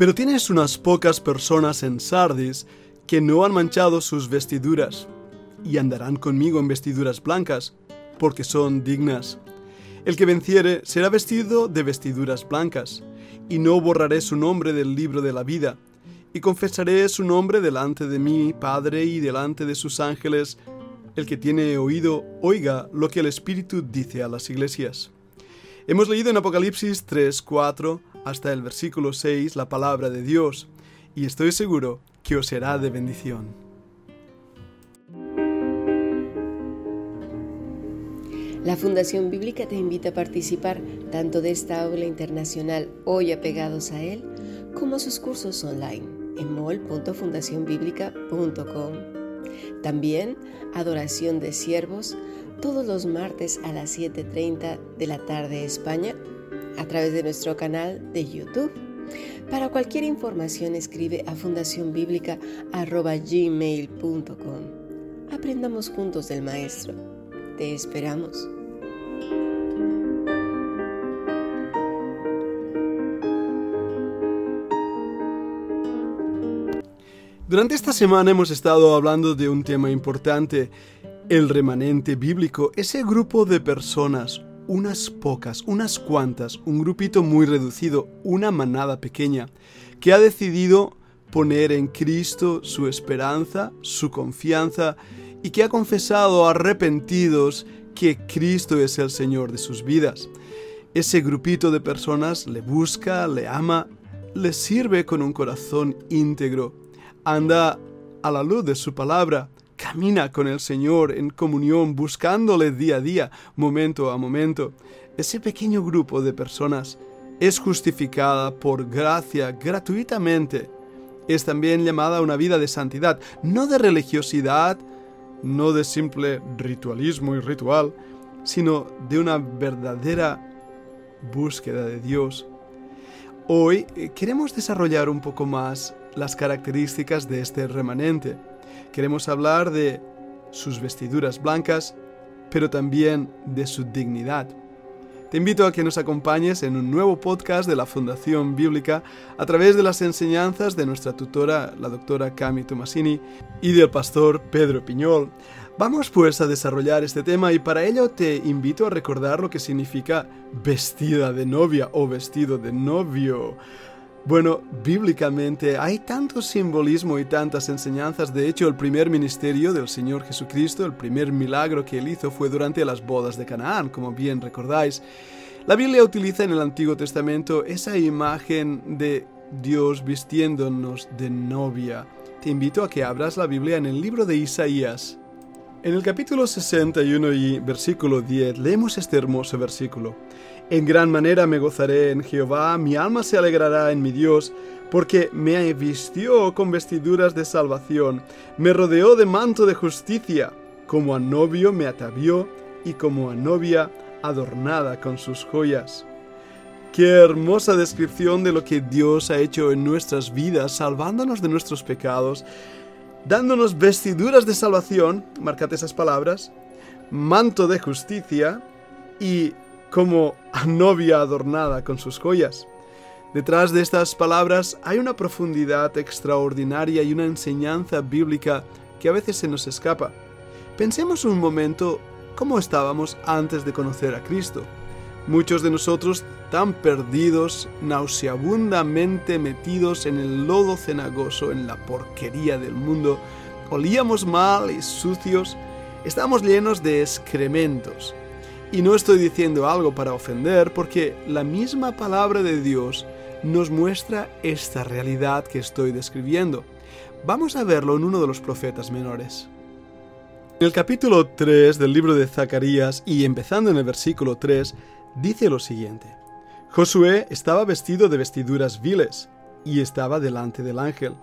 Pero tienes unas pocas personas en Sardis que no han manchado sus vestiduras, y andarán conmigo en vestiduras blancas, porque son dignas. El que venciere será vestido de vestiduras blancas, y no borraré su nombre del libro de la vida, y confesaré su nombre delante de mi Padre y delante de sus ángeles. El que tiene oído, oiga lo que el Espíritu dice a las iglesias. Hemos leído en Apocalipsis 3, 4 hasta el versículo 6 la palabra de Dios, y estoy seguro que os será de bendición. La Fundación Bíblica te invita a participar tanto de esta aula internacional hoy apegados a él, como a sus cursos online en mol.fundacionbiblica.com. También adoración de siervos todos los martes a las 7.30 de la tarde España a través de nuestro canal de YouTube. Para cualquier información escribe a fundacionbiblica.gmail.com. Aprendamos juntos del Maestro. Te esperamos. Durante esta semana hemos estado hablando de un tema importante, el remanente bíblico, ese grupo de personas, unas pocas, unas cuantas, un grupito muy reducido, una manada pequeña, que ha decidido poner en Cristo su esperanza, su confianza y que ha confesado arrepentidos que Cristo es el Señor de sus vidas. Ese grupito de personas le busca, le ama, le sirve con un corazón íntegro, anda a la luz de su palabra, camina con el Señor en comunión, buscándole día a día, momento a momento. Ese pequeño grupo de personas es justificada por gracia gratuitamente. Es también llamada a una vida de santidad, no de religiosidad, no de simple ritualismo y ritual, sino de una verdadera búsqueda de Dios. Hoy eh, queremos desarrollar un poco más las características de este remanente. Queremos hablar de sus vestiduras blancas, pero también de su dignidad. Te invito a que nos acompañes en un nuevo podcast de la Fundación Bíblica a través de las enseñanzas de nuestra tutora, la doctora Cami Tomasini, y del pastor Pedro Piñol. Vamos pues a desarrollar este tema y para ello te invito a recordar lo que significa vestida de novia o vestido de novio. Bueno, bíblicamente hay tanto simbolismo y tantas enseñanzas. De hecho, el primer ministerio del Señor Jesucristo, el primer milagro que él hizo fue durante las bodas de Canaán, como bien recordáis. La Biblia utiliza en el Antiguo Testamento esa imagen de Dios vistiéndonos de novia. Te invito a que abras la Biblia en el libro de Isaías. En el capítulo 61 y versículo 10 leemos este hermoso versículo. En gran manera me gozaré en Jehová, mi alma se alegrará en mi Dios, porque me vistió con vestiduras de salvación, me rodeó de manto de justicia, como a novio me atavió y como a novia adornada con sus joyas. Qué hermosa descripción de lo que Dios ha hecho en nuestras vidas, salvándonos de nuestros pecados, dándonos vestiduras de salvación, marcad esas palabras, manto de justicia y como a novia adornada con sus joyas. Detrás de estas palabras hay una profundidad extraordinaria y una enseñanza bíblica que a veces se nos escapa. Pensemos un momento cómo estábamos antes de conocer a Cristo. Muchos de nosotros tan perdidos, nauseabundamente metidos en el lodo cenagoso, en la porquería del mundo, olíamos mal y sucios, estábamos llenos de excrementos, y no estoy diciendo algo para ofender porque la misma palabra de Dios nos muestra esta realidad que estoy describiendo. Vamos a verlo en uno de los profetas menores. En el capítulo 3 del libro de Zacarías y empezando en el versículo 3, dice lo siguiente. Josué estaba vestido de vestiduras viles y estaba delante del ángel.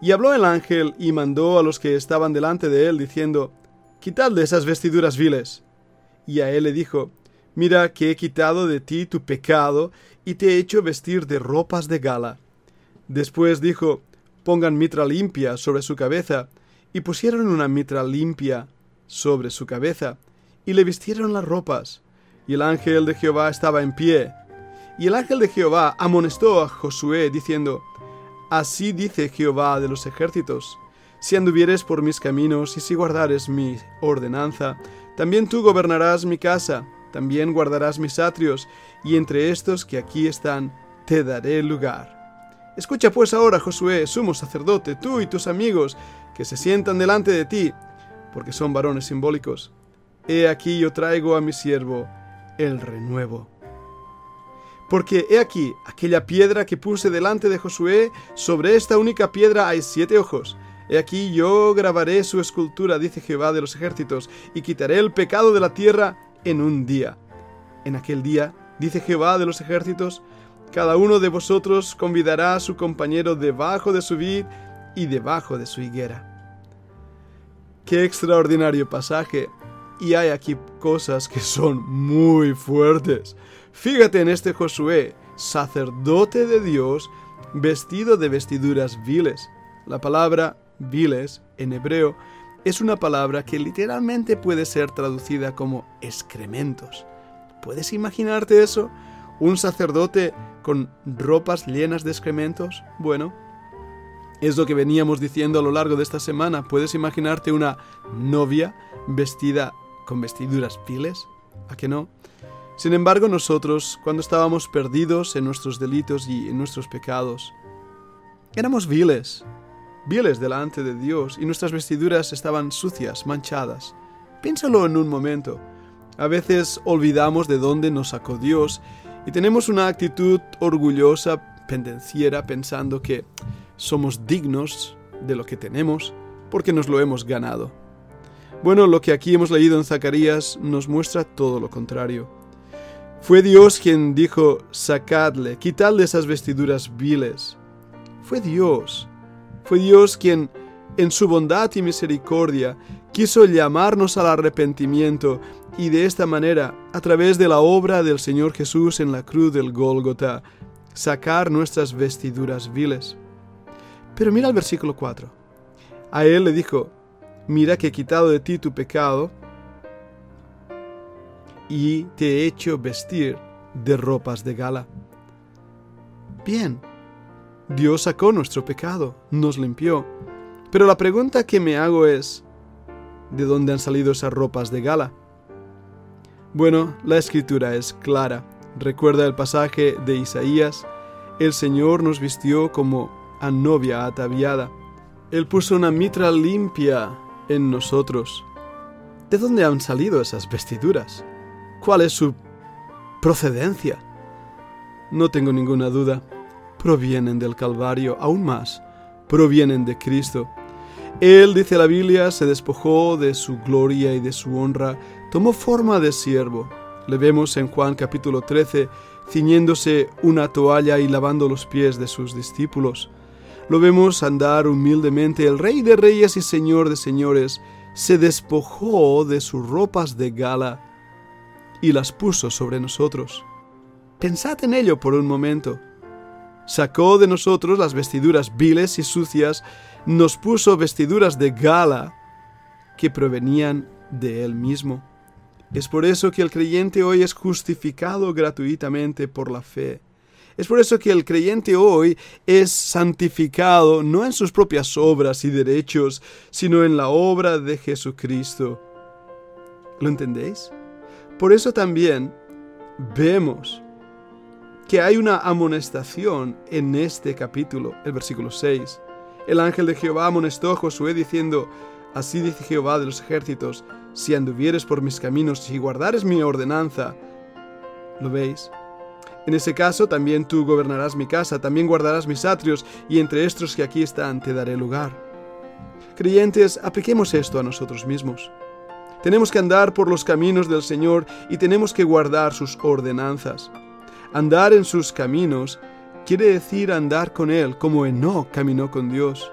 Y habló el ángel y mandó a los que estaban delante de él diciendo, Quitadle esas vestiduras viles y a él le dijo, Mira que he quitado de ti tu pecado y te he hecho vestir de ropas de gala. Después dijo, Pongan mitra limpia sobre su cabeza, y pusieron una mitra limpia sobre su cabeza, y le vistieron las ropas. Y el ángel de Jehová estaba en pie. Y el ángel de Jehová amonestó a Josué, diciendo, Así dice Jehová de los ejércitos, si anduvieres por mis caminos y si guardares mi ordenanza, también tú gobernarás mi casa, también guardarás mis atrios, y entre estos que aquí están, te daré lugar. Escucha pues ahora, Josué, sumo sacerdote, tú y tus amigos, que se sientan delante de ti, porque son varones simbólicos. He aquí yo traigo a mi siervo el renuevo. Porque he aquí aquella piedra que puse delante de Josué, sobre esta única piedra hay siete ojos, He aquí yo grabaré su escultura, dice Jehová de los ejércitos, y quitaré el pecado de la tierra en un día. En aquel día, dice Jehová de los ejércitos, cada uno de vosotros convidará a su compañero debajo de su vid y debajo de su higuera. Qué extraordinario pasaje. Y hay aquí cosas que son muy fuertes. Fíjate en este Josué, sacerdote de Dios, vestido de vestiduras viles. La palabra viles en hebreo es una palabra que literalmente puede ser traducida como excrementos. ¿Puedes imaginarte eso? ¿Un sacerdote con ropas llenas de excrementos? Bueno, es lo que veníamos diciendo a lo largo de esta semana. ¿Puedes imaginarte una novia vestida con vestiduras viles? ¿A que no? Sin embargo, nosotros, cuando estábamos perdidos en nuestros delitos y en nuestros pecados, éramos viles, viles delante de Dios y nuestras vestiduras estaban sucias, manchadas. Piénsalo en un momento. A veces olvidamos de dónde nos sacó Dios y tenemos una actitud orgullosa, pendenciera, pensando que somos dignos de lo que tenemos porque nos lo hemos ganado. Bueno, lo que aquí hemos leído en Zacarías nos muestra todo lo contrario. Fue Dios quien dijo, sacadle, quitadle esas vestiduras viles. Fue Dios fue Dios quien, en su bondad y misericordia, quiso llamarnos al arrepentimiento y de esta manera, a través de la obra del Señor Jesús en la cruz del Gólgota, sacar nuestras vestiduras viles. Pero mira el versículo 4. A él le dijo, mira que he quitado de ti tu pecado y te he hecho vestir de ropas de gala. Bien, Dios sacó nuestro pecado, nos limpió. Pero la pregunta que me hago es, ¿de dónde han salido esas ropas de gala? Bueno, la escritura es clara. Recuerda el pasaje de Isaías, el Señor nos vistió como a novia ataviada. Él puso una mitra limpia en nosotros. ¿De dónde han salido esas vestiduras? ¿Cuál es su procedencia? No tengo ninguna duda provienen del Calvario, aún más, provienen de Cristo. Él, dice la Biblia, se despojó de su gloria y de su honra, tomó forma de siervo. Le vemos en Juan capítulo 13 ciñéndose una toalla y lavando los pies de sus discípulos. Lo vemos andar humildemente. El Rey de Reyes y Señor de Señores se despojó de sus ropas de gala y las puso sobre nosotros. Pensad en ello por un momento sacó de nosotros las vestiduras viles y sucias, nos puso vestiduras de gala que provenían de Él mismo. Es por eso que el creyente hoy es justificado gratuitamente por la fe. Es por eso que el creyente hoy es santificado no en sus propias obras y derechos, sino en la obra de Jesucristo. ¿Lo entendéis? Por eso también vemos que hay una amonestación en este capítulo, el versículo 6. El ángel de Jehová amonestó a Josué diciendo, Así dice Jehová de los ejércitos, si anduvieres por mis caminos y guardares mi ordenanza. ¿Lo veis? En ese caso también tú gobernarás mi casa, también guardarás mis atrios, y entre estos que aquí están te daré lugar. Creyentes, apliquemos esto a nosotros mismos. Tenemos que andar por los caminos del Señor y tenemos que guardar sus ordenanzas. Andar en sus caminos quiere decir andar con Él como Enoch caminó con Dios.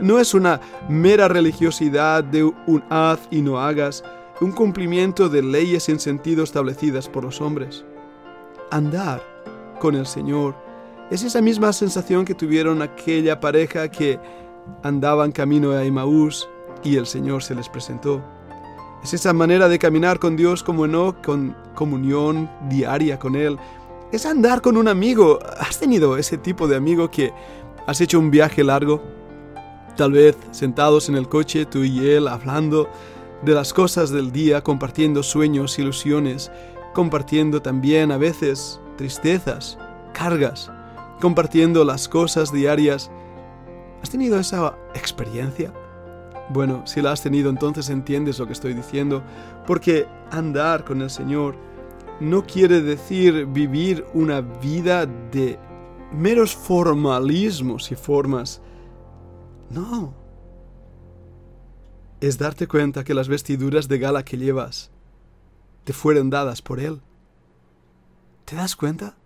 No es una mera religiosidad de un haz y no hagas, un cumplimiento de leyes sin sentido establecidas por los hombres. Andar con el Señor es esa misma sensación que tuvieron aquella pareja que andaban camino a Emaús y el Señor se les presentó. Es esa manera de caminar con Dios como no, con comunión diaria con Él. Es andar con un amigo. ¿Has tenido ese tipo de amigo que ¿Has hecho un viaje largo? Tal vez sentados en el coche, tú y él, hablando de las cosas del día, compartiendo sueños, ilusiones, compartiendo también a veces tristezas, cargas, compartiendo las cosas diarias. ¿Has tenido esa experiencia? Bueno, si la has tenido entonces entiendes lo que estoy diciendo, porque andar con el Señor no quiere decir vivir una vida de meros formalismos y formas. No. Es darte cuenta que las vestiduras de gala que llevas te fueron dadas por Él. ¿Te das cuenta?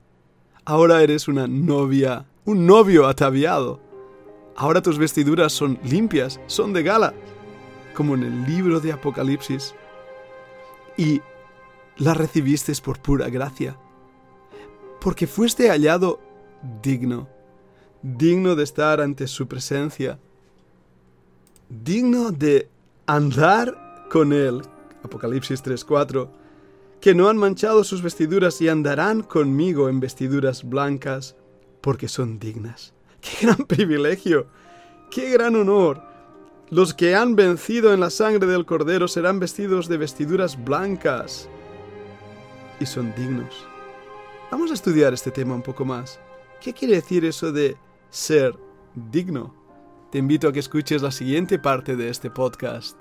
Ahora eres una novia, un novio ataviado. Ahora tus vestiduras son limpias, son de gala, como en el libro de Apocalipsis. Y las recibiste por pura gracia, porque fuiste hallado digno, digno de estar ante su presencia, digno de andar con Él. Apocalipsis 3:4 que no han manchado sus vestiduras y andarán conmigo en vestiduras blancas, porque son dignas. ¡Qué gran privilegio! ¡Qué gran honor! Los que han vencido en la sangre del Cordero serán vestidos de vestiduras blancas y son dignos. Vamos a estudiar este tema un poco más. ¿Qué quiere decir eso de ser digno? Te invito a que escuches la siguiente parte de este podcast.